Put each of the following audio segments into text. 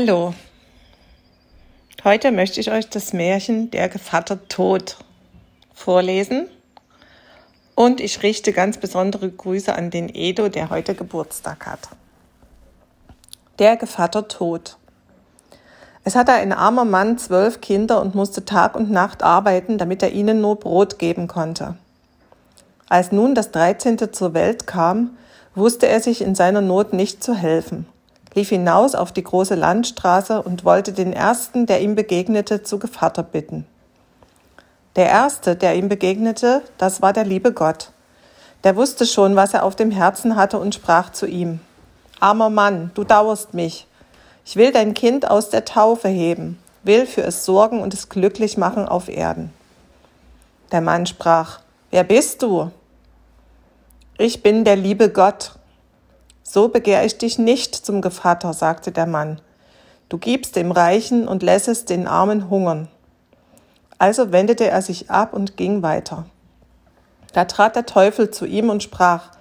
Hallo. Heute möchte ich euch das Märchen Der Gevatter Tod vorlesen. Und ich richte ganz besondere Grüße an den Edo, der heute Geburtstag hat. Der Gevatter Tod. Es hatte ein armer Mann zwölf Kinder und musste Tag und Nacht arbeiten, damit er ihnen nur Brot geben konnte. Als nun das Dreizehnte zur Welt kam, wusste er sich in seiner Not nicht zu helfen lief hinaus auf die große Landstraße und wollte den ersten, der ihm begegnete, zu Gevatter bitten. Der erste, der ihm begegnete, das war der liebe Gott. Der wusste schon, was er auf dem Herzen hatte und sprach zu ihm. Armer Mann, du dauerst mich. Ich will dein Kind aus der Taufe heben, will für es sorgen und es glücklich machen auf Erden. Der Mann sprach, Wer bist du? Ich bin der liebe Gott, so begehr ich dich nicht zum Gevatter, sagte der Mann. Du gibst dem Reichen und lässest den Armen hungern. Also wendete er sich ab und ging weiter. Da trat der Teufel zu ihm und sprach,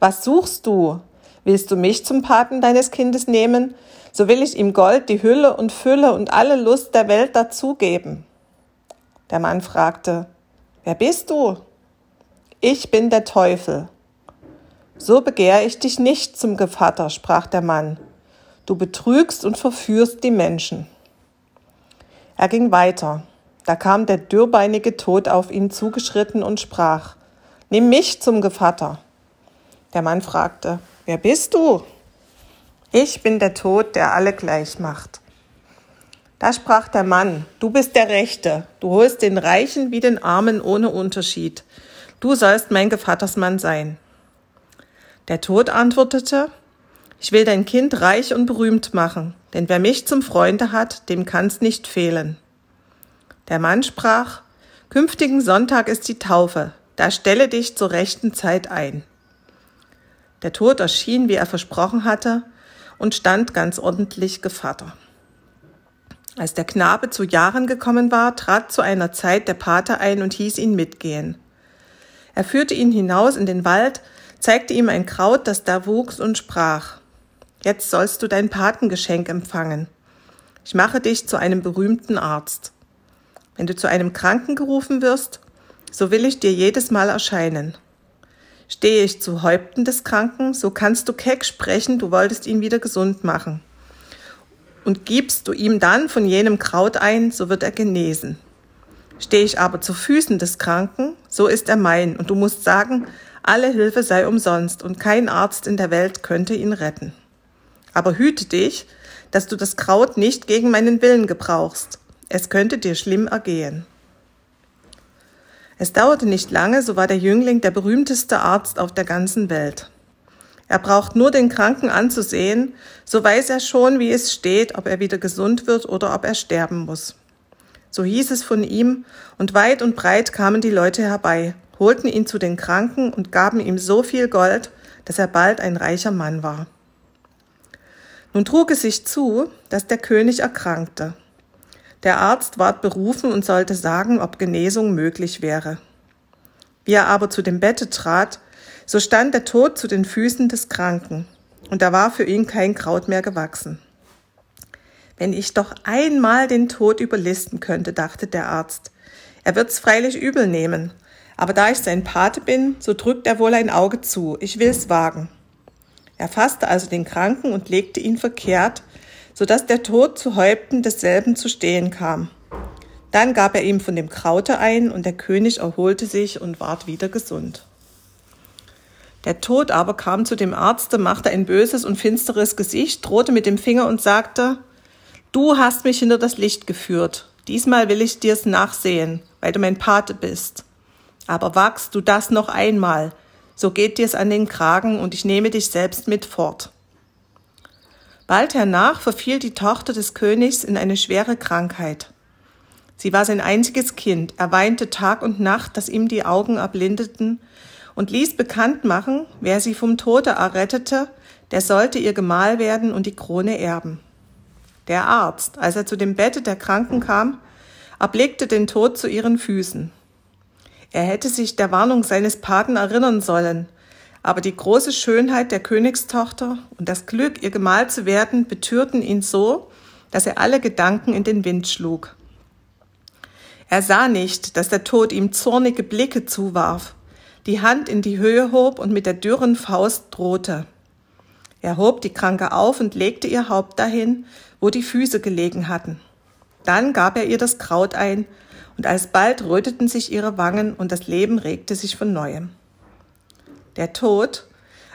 Was suchst du? Willst du mich zum Paten deines Kindes nehmen? So will ich ihm Gold, die Hülle und Fülle und alle Lust der Welt dazugeben. Der Mann fragte, Wer bist du? Ich bin der Teufel. So begehr ich dich nicht zum Gevatter, sprach der Mann. Du betrügst und verführst die Menschen. Er ging weiter. Da kam der dürrbeinige Tod auf ihn zugeschritten und sprach, Nimm mich zum Gevatter. Der Mann fragte, Wer bist du? Ich bin der Tod, der alle gleich macht. Da sprach der Mann, Du bist der Rechte, du holst den Reichen wie den Armen ohne Unterschied. Du sollst mein Gevattersmann sein. Der Tod antwortete, ich will dein Kind reich und berühmt machen, denn wer mich zum Freunde hat, dem kann's nicht fehlen. Der Mann sprach, künftigen Sonntag ist die Taufe, da stelle dich zur rechten Zeit ein. Der Tod erschien, wie er versprochen hatte, und stand ganz ordentlich Gevatter. Als der Knabe zu Jahren gekommen war, trat zu einer Zeit der Pate ein und hieß ihn mitgehen. Er führte ihn hinaus in den Wald, zeigte ihm ein Kraut, das da wuchs, und sprach, Jetzt sollst du dein Patengeschenk empfangen. Ich mache dich zu einem berühmten Arzt. Wenn du zu einem Kranken gerufen wirst, so will ich dir jedes Mal erscheinen. Stehe ich zu Häupten des Kranken, so kannst du keck sprechen, du wolltest ihn wieder gesund machen. Und gibst du ihm dann von jenem Kraut ein, so wird er genesen. Stehe ich aber zu Füßen des Kranken, so ist er mein, und du musst sagen, alle Hilfe sei umsonst und kein Arzt in der Welt könnte ihn retten. Aber hüte dich, dass du das Kraut nicht gegen meinen Willen gebrauchst. Es könnte dir schlimm ergehen. Es dauerte nicht lange, so war der Jüngling der berühmteste Arzt auf der ganzen Welt. Er braucht nur den Kranken anzusehen, so weiß er schon, wie es steht, ob er wieder gesund wird oder ob er sterben muss. So hieß es von ihm, und weit und breit kamen die Leute herbei, holten ihn zu den Kranken und gaben ihm so viel Gold, dass er bald ein reicher Mann war. Nun trug es sich zu, dass der König erkrankte. Der Arzt ward berufen und sollte sagen, ob Genesung möglich wäre. Wie er aber zu dem Bette trat, so stand der Tod zu den Füßen des Kranken, und da war für ihn kein Kraut mehr gewachsen. Wenn ich doch einmal den Tod überlisten könnte, dachte der Arzt. Er wird's freilich übel nehmen, aber da ich sein Pate bin, so drückt er wohl ein Auge zu. Ich will's wagen. Er fasste also den Kranken und legte ihn verkehrt, so dass der Tod zu Häupten desselben zu stehen kam. Dann gab er ihm von dem Kraute ein, und der König erholte sich und ward wieder gesund. Der Tod aber kam zu dem Arzte, machte ein böses und finsteres Gesicht, drohte mit dem Finger und sagte, Du hast mich hinter das Licht geführt. Diesmal will ich dir's nachsehen, weil du mein Pate bist. Aber wagst du das noch einmal, so geht dir's an den Kragen und ich nehme dich selbst mit fort. Bald hernach verfiel die Tochter des Königs in eine schwere Krankheit. Sie war sein einziges Kind, er weinte Tag und Nacht, dass ihm die Augen erblindeten, und ließ bekannt machen, wer sie vom Tode errettete, der sollte ihr Gemahl werden und die Krone erben. Der Arzt, als er zu dem Bette der Kranken kam, erblickte den Tod zu ihren Füßen. Er hätte sich der Warnung seines Paten erinnern sollen, aber die große Schönheit der Königstochter und das Glück, ihr Gemahl zu werden, betürten ihn so, dass er alle Gedanken in den Wind schlug. Er sah nicht, dass der Tod ihm zornige Blicke zuwarf, die Hand in die Höhe hob und mit der dürren Faust drohte. Er hob die Kranke auf und legte ihr Haupt dahin, wo die Füße gelegen hatten. Dann gab er ihr das Kraut ein, und alsbald röteten sich ihre Wangen und das Leben regte sich von neuem. Der Tod,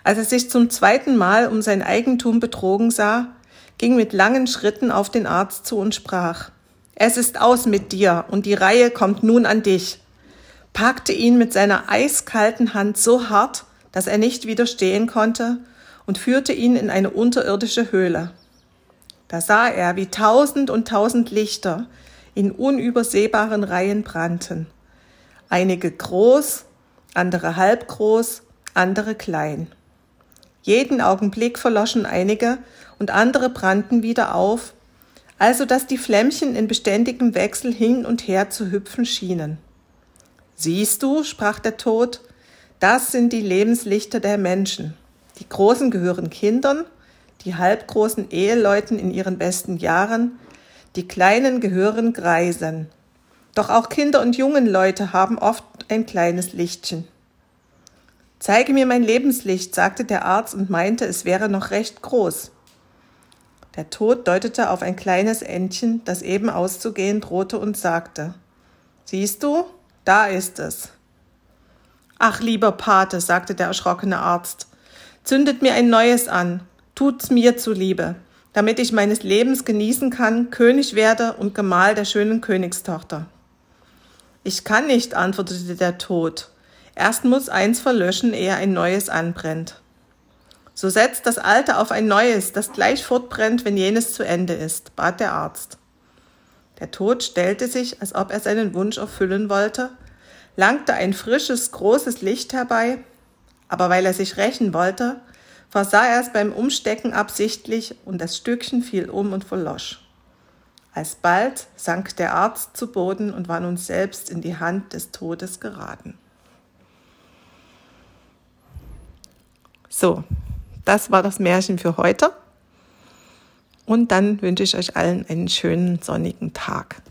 als er sich zum zweiten Mal um sein Eigentum betrogen sah, ging mit langen Schritten auf den Arzt zu und sprach Es ist aus mit dir, und die Reihe kommt nun an dich, packte ihn mit seiner eiskalten Hand so hart, dass er nicht widerstehen konnte, und führte ihn in eine unterirdische Höhle. Da sah er, wie tausend und tausend Lichter in unübersehbaren Reihen brannten, einige groß, andere halbgroß, andere klein. Jeden Augenblick verloschen einige und andere brannten wieder auf, also dass die Flämmchen in beständigem Wechsel hin und her zu hüpfen schienen. Siehst du, sprach der Tod, das sind die Lebenslichter der Menschen. Die Großen gehören Kindern, die halbgroßen Eheleuten in ihren besten Jahren, die Kleinen gehören Greisen. Doch auch Kinder und jungen Leute haben oft ein kleines Lichtchen. Zeige mir mein Lebenslicht, sagte der Arzt und meinte, es wäre noch recht groß. Der Tod deutete auf ein kleines Entchen, das eben auszugehen drohte und sagte, Siehst du, da ist es. Ach, lieber Pate, sagte der erschrockene Arzt, zündet mir ein neues an, tut's mir zuliebe, damit ich meines Lebens genießen kann, König werde und Gemahl der schönen Königstochter. Ich kann nicht, antwortete der Tod, Erst muss eins verlöschen, ehe ein neues anbrennt. So setzt das Alte auf ein neues, das gleich fortbrennt, wenn jenes zu Ende ist, bat der Arzt. Der Tod stellte sich, als ob er seinen Wunsch erfüllen wollte, langte ein frisches, großes Licht herbei, aber weil er sich rächen wollte, versah er es beim Umstecken absichtlich und das Stückchen fiel um und verlosch. Alsbald sank der Arzt zu Boden und war nun selbst in die Hand des Todes geraten. So, das war das Märchen für heute. Und dann wünsche ich euch allen einen schönen sonnigen Tag.